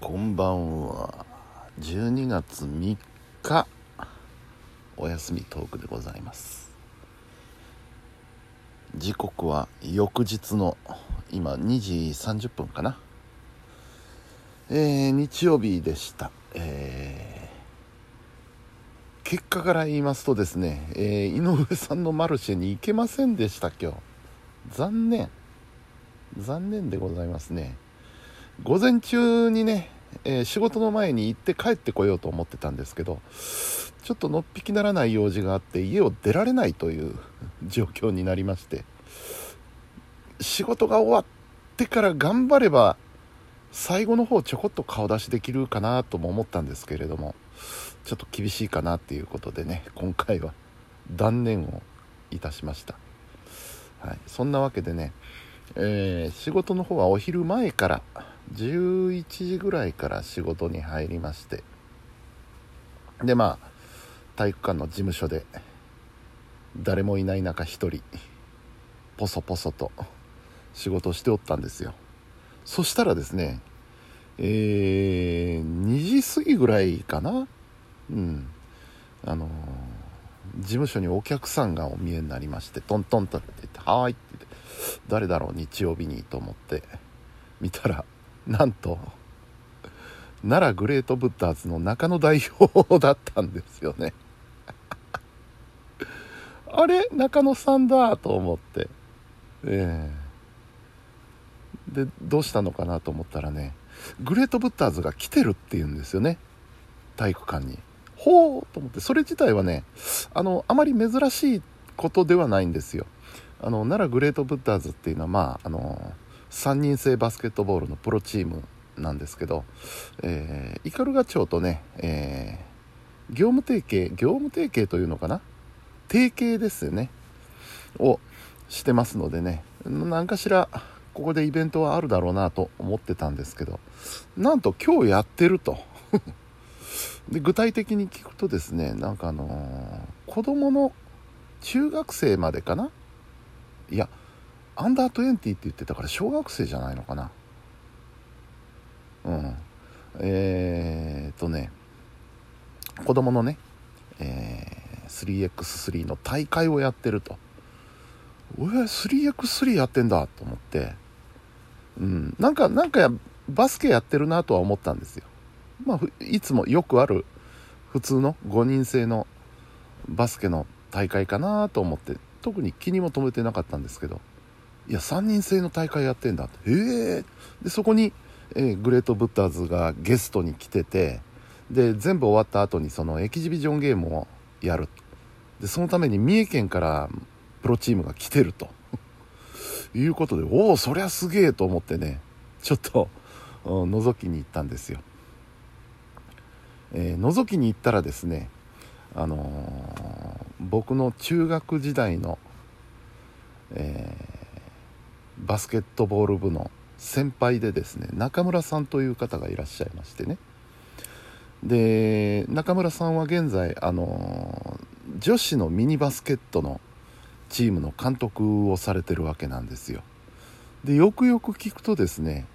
こんばんは。12月3日お休みトークでございます。時刻は翌日の今2時30分かな。えー、日曜日でした。えー、結果から言いますとですね、えー、井上さんのマルシェに行けませんでした今日。残念。残念でございますね。午前中にね、えー、仕事の前に行って帰ってこようと思ってたんですけどちょっとのっぴきならない用事があって家を出られないという状況になりまして仕事が終わってから頑張れば最後の方ちょこっと顔出しできるかなとも思ったんですけれどもちょっと厳しいかなっていうことでね今回は断念をいたしました、はい、そんなわけでね、えー、仕事の方はお昼前から11時ぐらいから仕事に入りまして。でまあ体育館の事務所で誰もいない中一人ポソポソと仕事しておったんですよ。そしたらですねえー、2時過ぎぐらいかな？うん。あのー、事務所にお客さんがお見えになりましてトントンとって言って「はーい」って言って誰だろう日曜日にと思って見たら なんと奈良グレートブッダーズの中野代表だったんですよね。あれ？中野さんだと思って。ええ。ー、でどうしたのかなと思ったらねグレートブッダーズが来てるっていうんですよね。体育館に。ほうと思って。それ自体はねあのあまり珍しいことではないんですよ。あの奈良グレートブッダーズっていうのはまああの3人制バスケットボールのプロチームなんですけど、えー、斑鳩町とね、えー、業務提携業務提携というのかな？提携ですよね。をしてますのでね何かしらここでイベントはあるだろうなと思ってたんですけどなんと今日やってると。で具体的に聞くとですねなんかあのー、子供の中学生までかな？いやアンダー20って言ってたから小学生じゃないのかな。うん。えー、っとね子供のね、えー、3x3 の大会をやってると。え 3x3 やってんだと思って。うん。なんかなんかバスケやってるなとは思ったんですよ。まあいつもよくある普通の5人制のバスケの大会かなと思って。特に気にも留めてなかったんですけど。いや3人制の大会やってんだへえ。でそこに、えー、グレートブッダーズがゲストに来ててで全部終わった後にそのエキシビジョンゲームをやるでそのために三重県からプロチームが来てると。いうことでおおそりゃすげえと思ってねちょっと、うん、覗きに行ったんですよ、えー、覗きに行ったらですねあのー、僕の中学時代の、えーバスケットボール部の先輩でですね中村さんという方がいらっしゃいましてね。で中村さんは現在あの女子のミニバスケットのチームの監督をされてるわけなんですよ。でよくよく聞くとですね、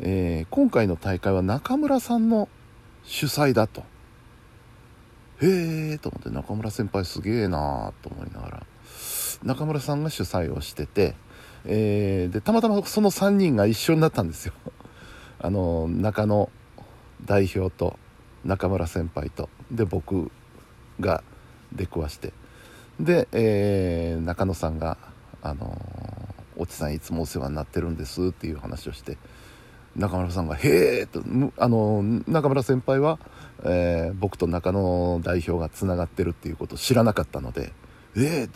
えー、今回の大会は中村さんの主催だと。へえと思って中村先輩すげえなーと思いながら中村さんが主催をしててえー、でたまたまその3人が一緒になったんですよ。あの中野代表と中村先輩と。で僕が出くわして。で、えー、中野さんが「あのー、越智さんいつもお世話になってるんです」っていう話をして中村さんが「へえ」とあの中村先輩は、えー、僕と中野代表がつながってるっていうことを知らなかったので「ええー」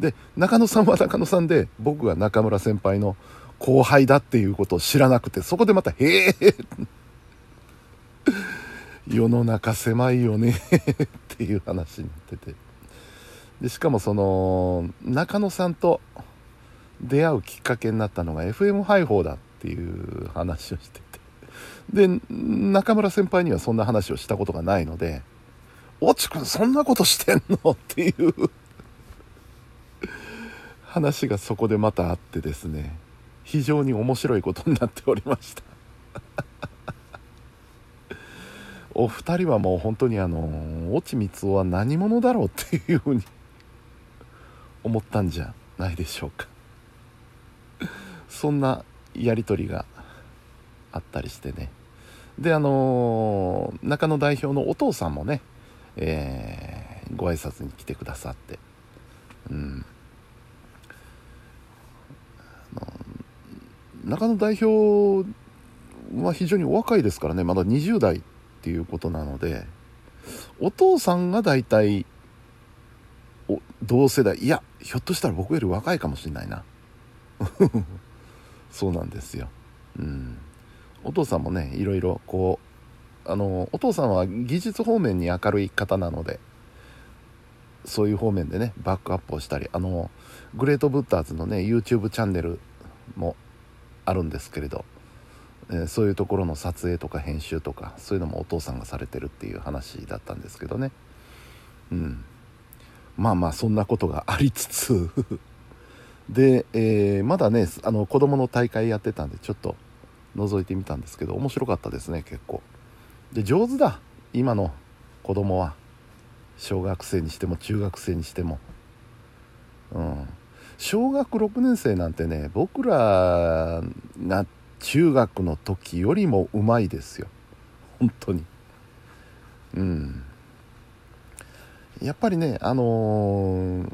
で中野さんは中野さんで僕が中村先輩の後輩だっていうことを知らなくてそこでまた「へえ!」世の中狭いよねっていう話になっててでしかもその中野さんと出会うきっかけになったのが FM 配報だっていう話をしててで中村先輩にはそんな話をしたことがないので「越智君そんなことしてんの?」っていう話がそこでまたあってですね非常に面白いことになっておりました。お二人はもう本当にあの越智光雄は何者だろうっていうふうに思ったんじゃないでしょうか。そんなやり取りがあったりしてね。であの中野代表のお父さんもね、えー、ご挨拶に来てくださってうん。中野代表は非常にお若いですからねまだ20代っていうことなのでお父さんが大体同世代いやひょっとしたら僕より若いかもしれないな。そうなんですよ。うん。お父さんもねいろいろこうあのお父さんは技術方面に明るい方なのでそういう方面でねバックアップをしたりあのグレートブッダーズのね YouTube チャンネルもあるんですけれど、えー、そういうところの撮影とか編集とかそういうのもお父さんがされてるっていう話だったんですけどね。うん。まあまあそんなことがありつつ。で、えー、まだねあの子供の大会やってたんでちょっと覗いてみたんですけど面白かったですね結構。で上手だ今の子供は。小学生にしても中学生にしても。うん。小学6年生なんてね僕らが中学の時よりもうまいですよ。本当に。うん。やっぱりねあのー、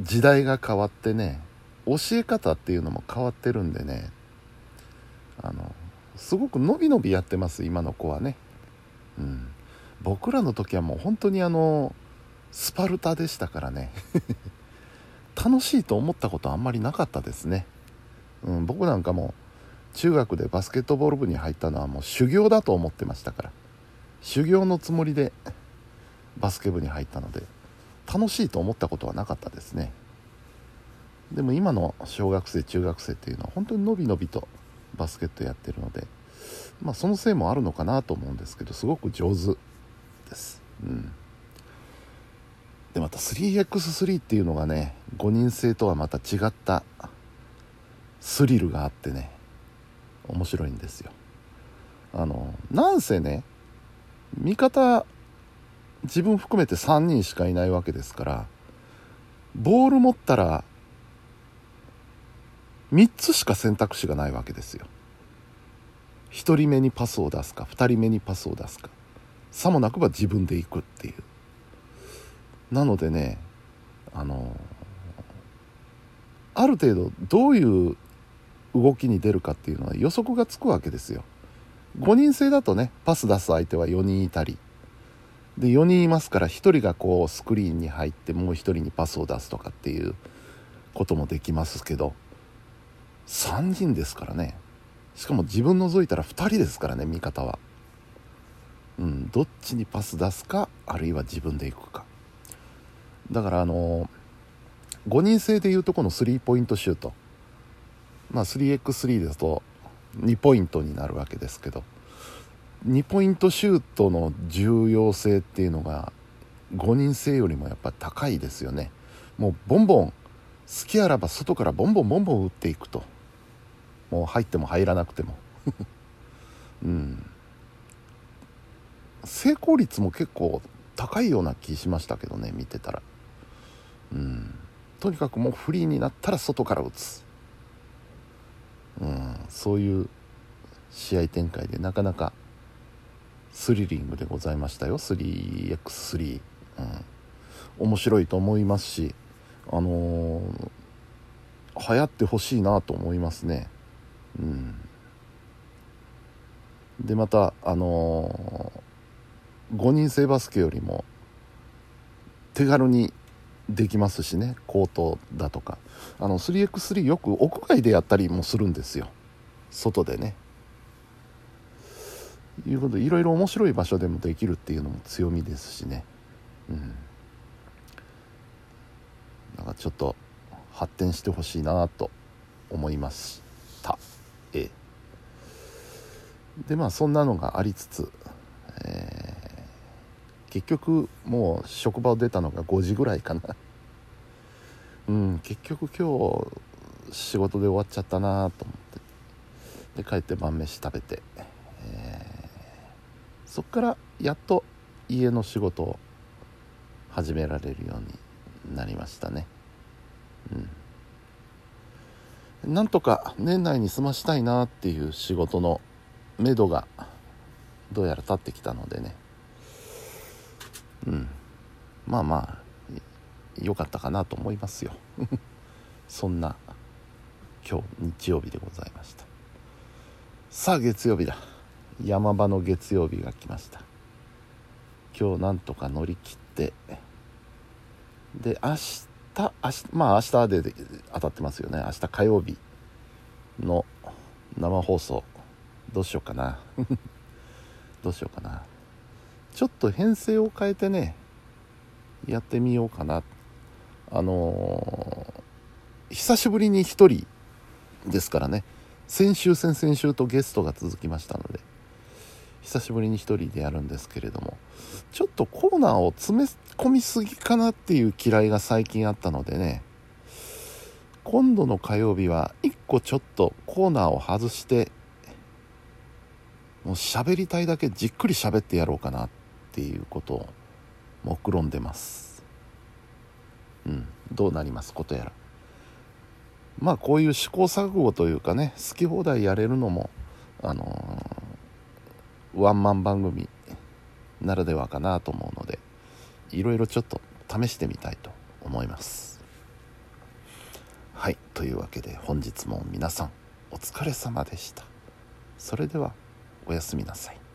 時代が変わってね教え方っていうのも変わってるんでねあのすごくのびのびやってます今の子はね。うん。僕らの時はもう本当にあのスパルタでしたからね。楽しいと思ったことあんまりなかったですね、うん、僕なんかも中学でバスケットボール部に入ったのはもう修行だと思ってましたから。修行のつもりでバスケ部に入ったので楽しいと思ったことはなかったですね。でも今の小学生中学生っていうのは本当にのびのびとバスケットやってるのでまあそのせいもあるのかなと思うんですけどすごく上手です。うん。でまた 3x3 っていうのがね5人制とはまた違ったスリルがあってね面白いんですよ。あのなんせね味方自分含めて3人しかいないわけですからボール持ったら3つしか選択肢がないわけですよ。1人目にパスを出すか2人目にパスを出すかさもなくば自分で行くっていう。なのでねあのある程度どういう動きに出るかっていうのは予測がつくわけですよ。5人制だとねパス出す相手は4人いたり。で4人いますから1人がこうスクリーンに入ってもう1人にパスを出すとかっていうこともできますけど3人ですからね。しかも自分除いたら2人ですからね味方は。うん、どっちにパス出すかあるいは自分で行くか。だからあの5人制でいうとこのスリーポイントシュート。まあ 3x3 ですと2ポイントになるわけですけど。2ポイントシュートの重要性っていうのが5人制よりもやっぱ高いですよね。もうボンボン好きあらば外からボンボンボンボン打っていくと。もう入っても入らなくても。うん。成功率も結構高いような気しましたけどね見てたら。うん。とにかくもうフリーになったら外から打つ。うん。そういう試合展開でなかなかスリリングでございましたよ。3x3、うん、面白いと思いますしあのー、流行ってほしいなと思いますね。うん。でまたあのー5人制バスケよりも手軽にできますしねコートだとか。あの 3x3 よく屋外でやったりもするんですよ。外でね。いうことでいろいろ面白い場所でもできるっていうのも強みですしね。うん。だかちょっと発展してほしいなと思いました。ええ。でまあそんなのがありつつ結局もう職場を出たのが5時ぐらいかな。うん結局今日仕事で終わっちゃったなと思って。で帰って晩飯食べて、えそっからやっと家の仕事を始められるようになりましたね。うん。なんとか年内に済ましたいなっていう仕事のめどがどうやら立ってきたのでね。うん。まあまあ良かったかなと思いますよ。そんな今日日曜日でございました。さあ月曜日だ。山場の月曜日が来ました。今日なんとか乗り切ってで明日明日まあ明日で当たってますよね。明日火曜日の生放送どうしようかな。どうしようかな。ちょっと編成を変えてねやってみようかな。あのー、久しぶりに1人ですからね。先週先々週とゲストが続きましたので久しぶりに1人でやるんですけれどもちょっとコーナーを詰め込みすぎかなっていう嫌いが最近あったのでね今度の火曜日は1個ちょっとコーナーを外してもう喋りたいだけじっくり喋ってやろうかなっていうことを目論んでます。うん。どうなりますことやら。まあこういう試行錯誤というかね好き放題やれるのもあのー、ワンマン番組ならではかなと思うのでいろいろちょっと試してみたいと思います。はい。というわけで本日も皆さんお疲れ様でした。それではおやすみなさい。